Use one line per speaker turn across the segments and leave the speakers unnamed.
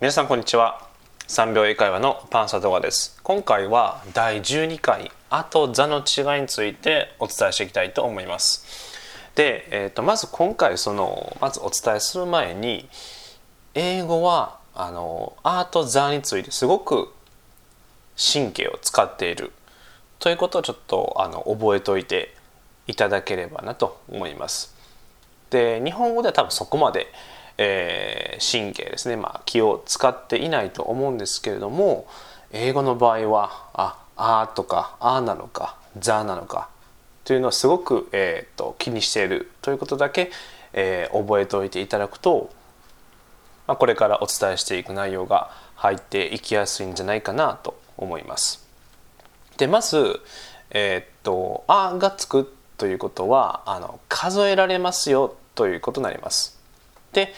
皆さんこんにちは。3秒英会話のパンサ動画です。今回は第12回「あ」と「座」の違いについてお伝えしていきたいと思います。で、えーと、まず今回そのまずお伝えする前に英語はあの「あ」と「座」についてすごく神経を使っている。ということをちょっとあの覚えておいていただければなと思います。で日本語では多分そこまでえー、神経ですね、まあ、気を使っていないと思うんですけれども英語の場合は「あ」あとか「あ」なのか「ザ」なのかというのをすごく、えーと、気にしているということだけ、えー、覚えておいていただくと、まあ、これからお伝えしていく内容が入っていきやすいんじゃないかなと思います。でまず、えー、っと「a」がつくということはあの数えられますよということになります。で、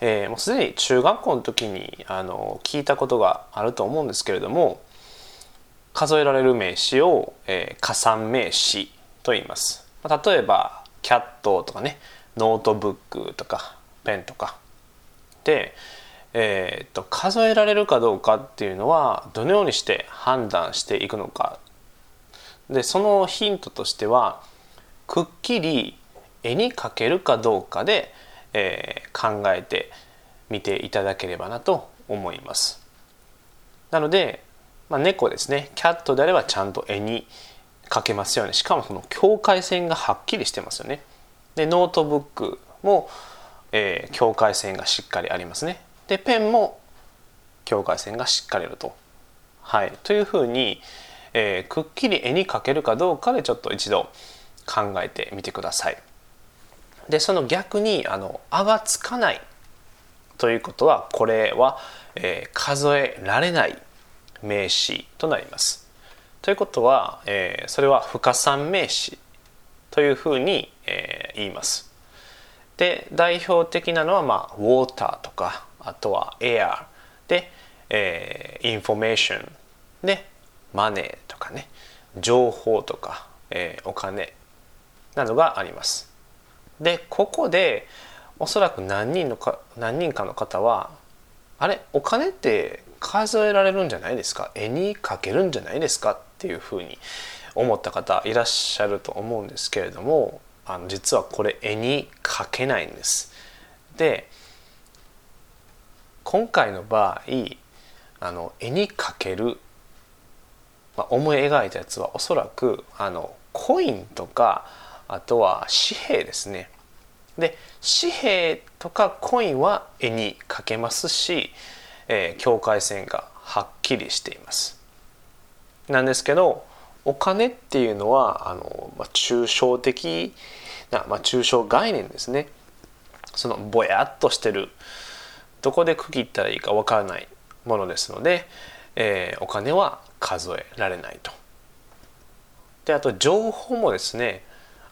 えー、もうすでに中学校の時にあの聞いたことがあると思うんですけれども数えられる名詞を、えー、可算名詞と言います。例えば cat とかねノートブックとか pen とかで、えーと、と数えられるかどうかっていうのはどのようにして判断していくのかでそのヒントとしてはくっきり絵に描けるかどうかでえー、考えてみていただければなと思います。なので、まあ、猫ですね cat であればちゃんと絵に描けますよねしかもその境界線がはっきりしてますよね。でノートブックも、えー、境界線がしっかりありますね。で pen も境界線がしっかりあると。はい、というふうに、えー、くっきり絵に描けるかどうかでちょっと一度考えてみてください。でその逆にあの「あ」がつかないということはこれは、えー、数えられない名詞となります。ということは、えー、それは不可算名詞というふうに、えー、言います。で代表的なのは、まあ、ウォーターとかあとはエアで、えー、インフォメーションで money とかね情報とか、えー、お金などがあります。でここでおそらく何人のか何人かの方はあれお金って数えられるんじゃないですか？絵に描けるんじゃないですか？っていうふうに思った方いらっしゃると思うんですけれどもあの実はこれ絵に描けないんです。で今回の場合あの絵に描ける、まあ、思い描いたやつはおそらくあのコインとかあとは紙幣ですね。で紙幣とかコインは絵に描けますし、えー、境界線がはっきりしています。なんですけどお金っていうのはあの、まあ、抽象的な、まあ、抽象概念ですね。そのぼやっとしてる。どこで区切ったらいいかわからないものですので、えー、お金は数えられないと。であと情報もですね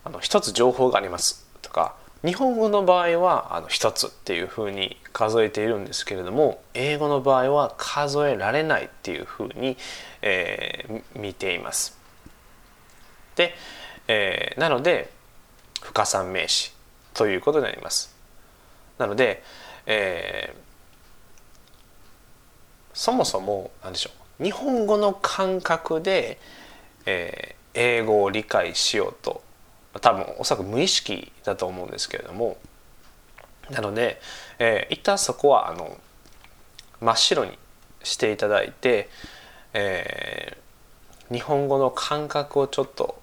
あの一つ情報がありますとか日本語の場合はあの一つっていうふうに数えているんですけれども英語の場合は数えられないっていうふうに、えー、見ています。で、えー、なので不可算名詞ということになります。なので、えー、そもそも何でしょう日本語の感覚で、えー、英語を理解しようと多分おそらく無意識だと思うんですけれどもなので、えー、一旦そこはあの真っ白にしていただいて、えー、日本語の感覚をちょっと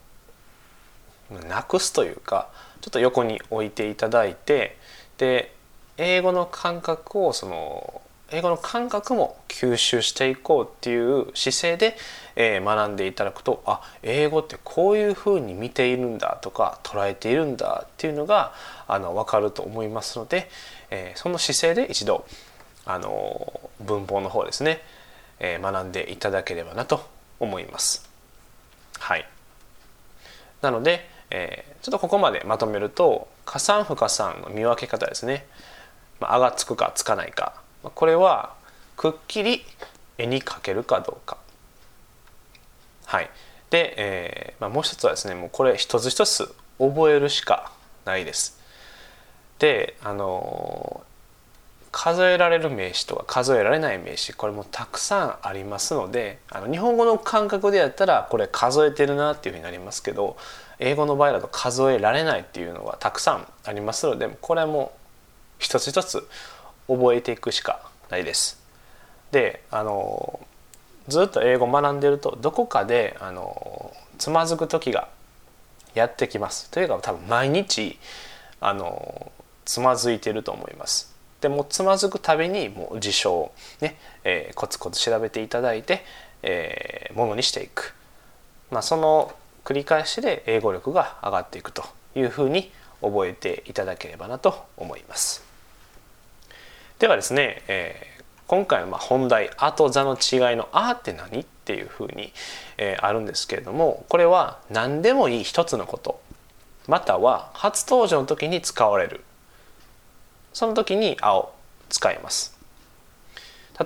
なくすというかちょっと横に置いていただいてで英語の感覚をその英語の感覚も吸収していこうっていう姿勢で、えー、学んでいただくとあ英語ってこういうふうに見ているんだとか捉えているんだっていうのがあの分かると思いますので、えー、その姿勢で一度あの文法の方ですね、えー、学んでいただければなと思います。はい、なので、えー、ちょっとここまでまとめると加算不加算の見分け方ですね。まあ、あがつくかつかないかこれはくっきり絵に描けるかどうか。はい、で、えーまあ、もう一つはですねもうこれ一つ一つ覚えるしかないです。であの数えられる名詞とか数えられない名詞これもたくさんありますのであの日本語の感覚でやったらこれ数えてるなっていうふうになりますけど英語の場合だと数えられないっていうのがたくさんありますのでこれも一つ一つ覚えていくしかないです。であのずっと英語を学んでるとどこかであのつまずく時がやってきます。というか多分毎日あのつまずいてると思います。でもつまずくたびにもう辞書をね、えー、コツコツ調べていただいて、えー、ものにしていく、まあ、その繰り返しで英語力が上がっていくというふうに覚えていただければなと思います。ではですね、えー、今回の本題「あ」と「座」の違いの「あ」って何っていうふうに、えー、あるんですけれどもこれは何でもいい一つのことまたは初登場の時に使われるその時に「あ」を使います。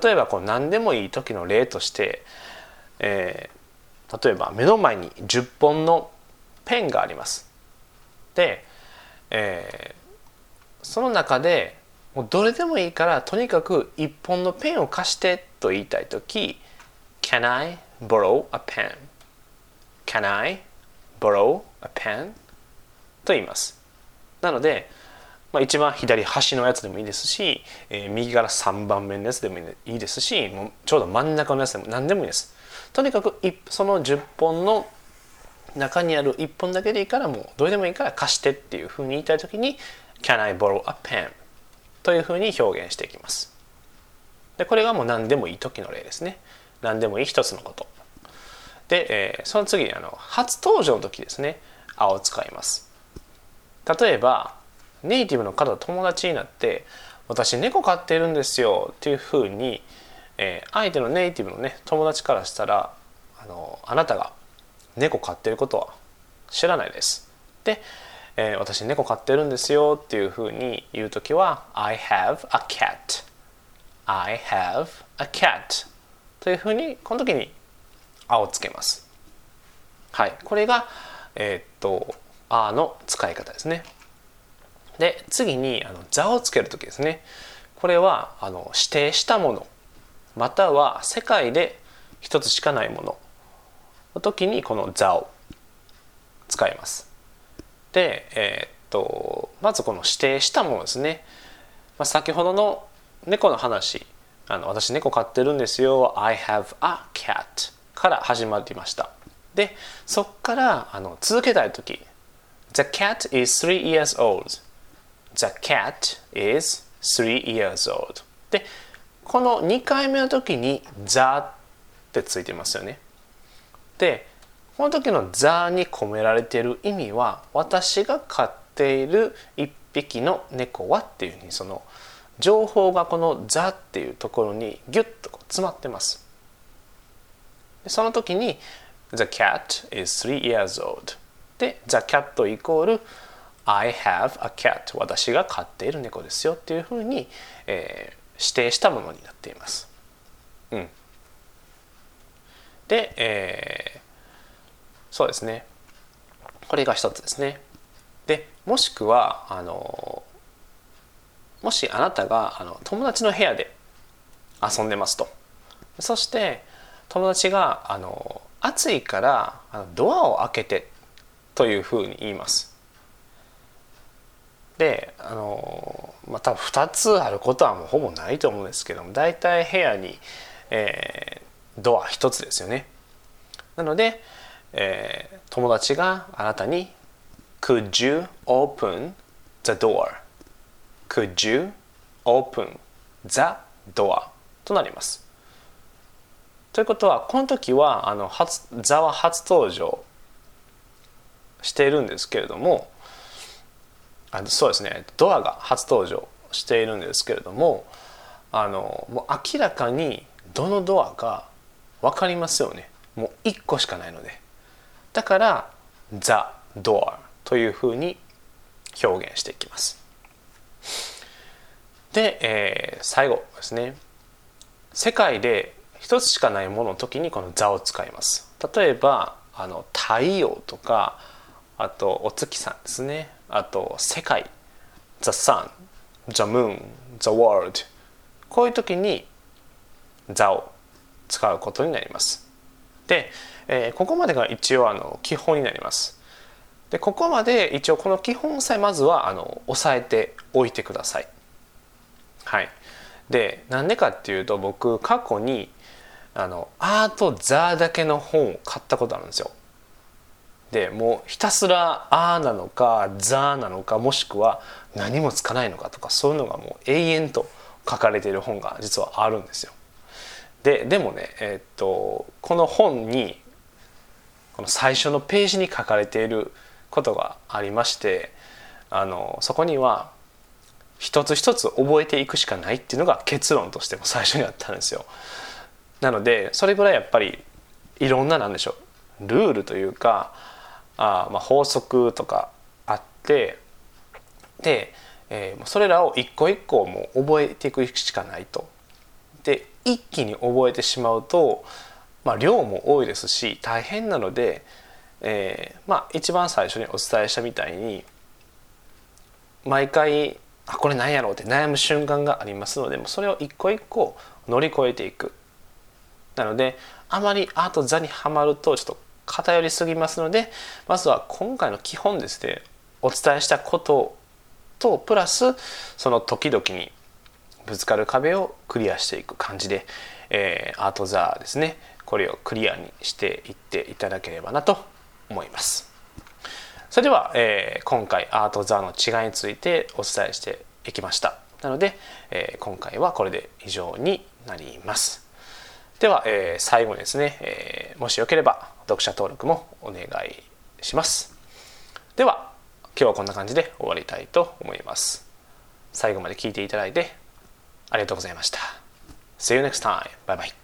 例えばこう何でもいい時の例として、えー、例えば目の前に10本のペンがあります。で、えー、その中でもうどれでもいいからとにかく1本のペンを貸してと言いたい時 Can I borrow a pen? Can I borrow a pen? と言いますなのでまあ、一番左端のやつでもいいですし、えー、右から3番目のやつでもいいですしもうちょうど真ん中のやつでも何でもいいです。とにかくその10本の中にある1本だけでいいからもうどれでもいいから貸してっていうふうに言いたい時に Can I borrow a pen? というふうに表現していきます。でこれがもう何でもいい時の例ですね。何でもいい一つのこと。で、えー、その次にあの初登場の時ですね「あ」を使います。例えばネイティブの方と友達になって私猫飼ってるんですよっていうふうに、えー、相手のネイティブのね友達からしたらあのあなたが猫飼ってることは知らないです。で、えー、私猫飼ってるんですよっていうふうに言う時は I have a cat I have a cat というふうにこの時に「あ」をつけます。はい、これがえー、っと「あ」の使い方ですね。で次にあの座をつける時ですねこれはあの指定したものまたは世界で一つしかないものの時にこの座を使います。で、えー、っとまずこの指定したものですね、まあ、先ほどの猫の話。あの私猫飼ってるんですよ。I have a cat から始まりました。でそこからあの続けたい時。The cat is three years old. The cat is three years old. で、この2回目の時に the ってついてますよね。で、この時の the に込められている意味は私が飼っている1匹の猫はっていうふうにその情報がこの the っていうところにギュッと詰まってます。その時に The cat is three years old で The cat イコール I have a cat 私が飼っている猫ですよっていうふうに、えー、指定したものになっています。うん、で、えー、そうですねこれが一つですね。でもしくはあのもしあなたがあの友達の部屋で遊んでますとそして友達があの暑いからあのドアを開けてというふうに言います。であのまあ多分2つあることはもうほぼないと思うんですけども大体部屋に、えー、ドア1つですよね。なので、えー、友達があなたに「Could you open the door?」「Could you open the door?」となります。ということはこの時はあの初座は初登場しているんですけれどもあそうですねドアが初登場しているんですけれどもあのもう明らかにどのドアか分かりますよねもう1個しかないのでだから「The Door」というふうに表現していきます。で、えー、最後ですね。世界で一つしかないものの時にこの「座」を使います。例えばあの太陽とかあとお月さんですね。あと世界。The Sun The Moon The World こういう時に座を使うことになります。で、えー、ここまでが一応あの基本になります。でここまで一応この基本さえまずはあの押さえておいてください。はい。でなんでかっていうと僕過去にあのアートザだけの本を買ったことあるんですよ。でもうひたすら「あ」なのか「ザ」なのかもしくは何もつかないのかとかそういうのがもう永遠と書かれている本が実はあるんですよ。ででもね、えー、っとこの本にこの最初のページに書かれていることがありましてあのそこには一つ一つ覚えていくしかないっていうのが結論としても最初にあったんですよ。なのでそれぐらいやっぱりいろんななんでしょうルールというかあまあ法則とかあってで、えー、それらを一個一個もう覚えていくしかないと。で一気に覚えてしまうと、まあ、量も多いですし大変なので、えー、まあ一番最初にお伝えしたみたいに毎回あこれ何やろうって悩む瞬間がありますのでもそれを一個一個乗り越えていく。なのであまりアート座にはまるとちょっと偏りすぎますのでまずは今回の基本ですねお伝えしたこととプラスその時々にぶつかる壁をクリアしていく感じで、えー、アートザーですね。これをクリアにしていっていただければなと思います。それでは、えー、今回アートザーの違いについてお伝えしていきました。なので、えー、今回はこれで以上になります。では、えー、最後にですね、えー、もしよければ読者登録もお願いします。では今日はこんな感じで終わりたいと思います。最後まで聞いていただいてありがとうございました。See you next time. Bye bye.